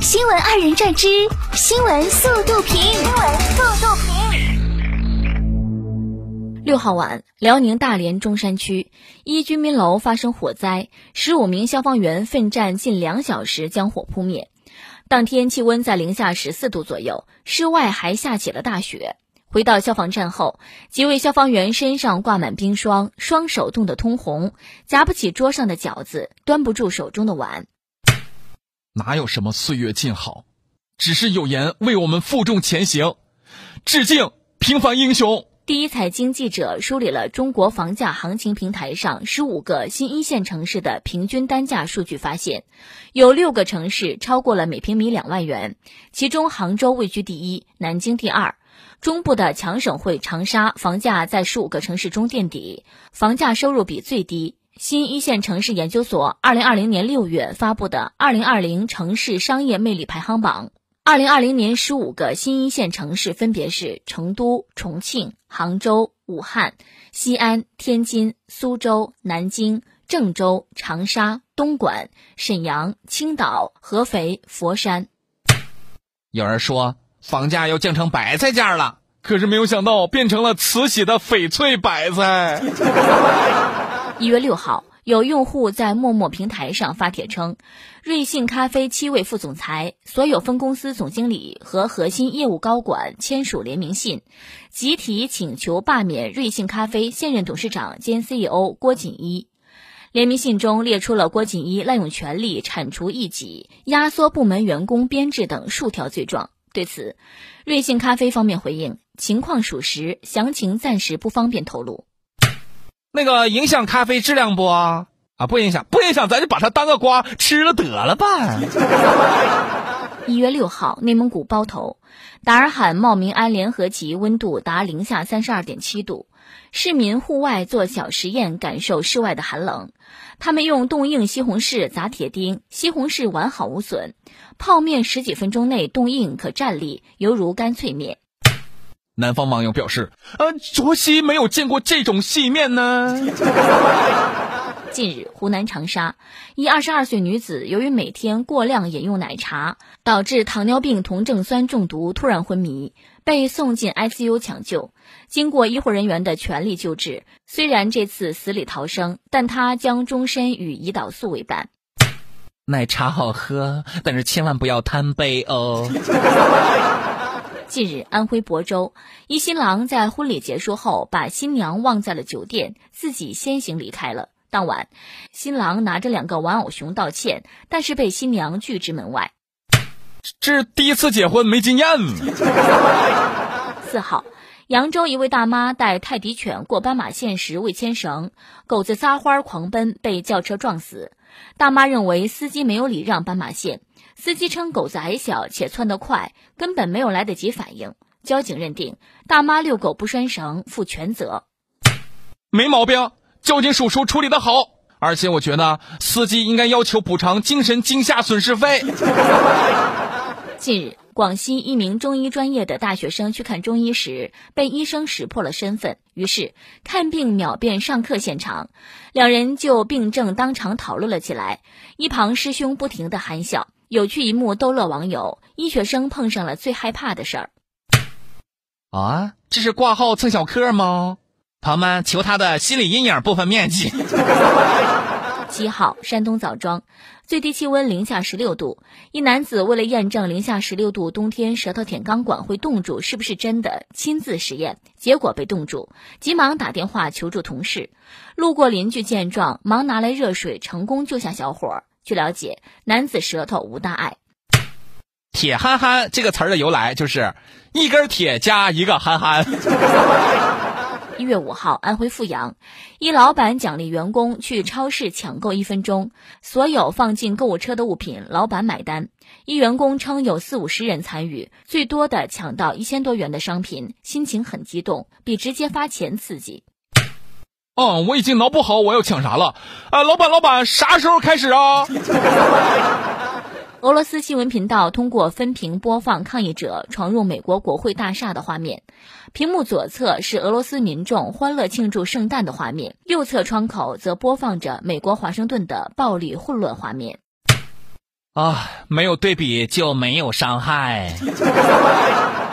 新闻二人转之新闻速度评，新闻速度评。六号晚，辽宁大连中山区一居民楼发生火灾，十五名消防员奋战近两小时将火扑灭。当天气温在零下十四度左右，室外还下起了大雪。回到消防站后，几位消防员身上挂满冰霜，双手冻得通红，夹不起桌上的饺子，端不住手中的碗。哪有什么岁月静好，只是有颜为我们负重前行。致敬平凡英雄。第一财经记者梳理了中国房价行情平台上十五个新一线城市的平均单价数据，发现有六个城市超过了每平米两万元，其中杭州位居第一，南京第二。中部的强省会长沙房价在十五个城市中垫底，房价收入比最低。新一线城市研究所二零二零年六月发布的《二零二零城市商业魅力排行榜》，二零二零年十五个新一线城市分别是成都、重庆、杭州、武汉、西安、天津、苏州、南京、郑州、长沙、东莞、沈阳、青岛、合肥、佛山。有人说。房价要降成白菜价了，可是没有想到变成了慈禧的翡翠白菜。一月六号，有用户在陌陌平台上发帖称，瑞幸咖啡七位副总裁、所有分公司总经理和核心业务高管签署联名信，集体请求罢免瑞幸咖啡现任董事长兼 CEO 郭锦一。联名信中列出了郭锦一滥用权力、铲除异己、压缩部门员工编制等数条罪状。对此，瑞幸咖啡方面回应情况属实，详情暂时不方便透露。那个影响咖啡质量不啊？不影响，不影响，咱就把它当个瓜吃了得了吧。一月六号，内蒙古包头，达尔罕茂民安联合集温度达零下三十二点七度，市民户外做小实验，感受室外的寒冷。他们用冻硬西红柿砸铁钉，西红柿完好无损，泡面十几分钟内冻硬可站立，犹如干脆面。南方网友表示：“呃，卓西没有见过这种细面呢。”近日，湖南长沙一二十二岁女子由于每天过量饮用奶茶，导致糖尿病酮症酸中毒，突然昏迷，被送进 ICU 抢救。经过医护人员的全力救治，虽然这次死里逃生，但她将终身与胰岛素为伴。奶茶好喝，但是千万不要贪杯哦。近日，安徽亳州一新郎在婚礼结束后，把新娘忘在了酒店，自己先行离开了。当晚，新郎拿着两个玩偶熊道歉，但是被新娘拒之门外。这是第一次结婚没经验。四号，扬州一位大妈带泰迪犬过斑马线时未牵绳，狗子撒欢狂奔，被轿车撞死。大妈认为司机没有礼让斑马线，司机称狗子矮小且窜得快，根本没有来得及反应。交警认定大妈遛狗不拴绳，负全责。没毛病。交警叔叔处理的好，而且我觉得司机应该要求补偿精神惊吓损失费。近日，广西一名中医专业的大学生去看中医时，被医生识破了身份，于是看病秒变上课现场，两人就病症当场讨论了起来。一旁师兄不停的憨笑，有趣一幕逗乐网友。医学生碰上了最害怕的事儿。啊，这是挂号蹭小课吗？朋友们，求他的心理阴影部分面积。七号，山东枣庄，最低气温零下十六度。一男子为了验证零下十六度冬天舌头舔钢管会冻住是不是真的，亲自实验，结果被冻住，急忙打电话求助同事。路过邻居见状，忙拿来热水，成功救下小伙。据了解，男子舌头无大碍。铁憨憨这个词儿的由来就是一根铁加一个憨憨。一月五号，安徽阜阳，一老板奖励员工去超市抢购一分钟，所有放进购物车的物品，老板买单。一员工称有四五十人参与，最多的抢到一千多元的商品，心情很激动，比直接发钱刺激。嗯，我已经脑补好我要抢啥了。啊，老板，老板，啥时候开始啊？俄罗斯新闻频道通过分屏播放抗议者闯入美国国会大厦的画面，屏幕左侧是俄罗斯民众欢乐庆祝圣诞的画面，右侧窗口则播放着美国华盛顿的暴力混乱画面。啊，没有对比就没有伤害。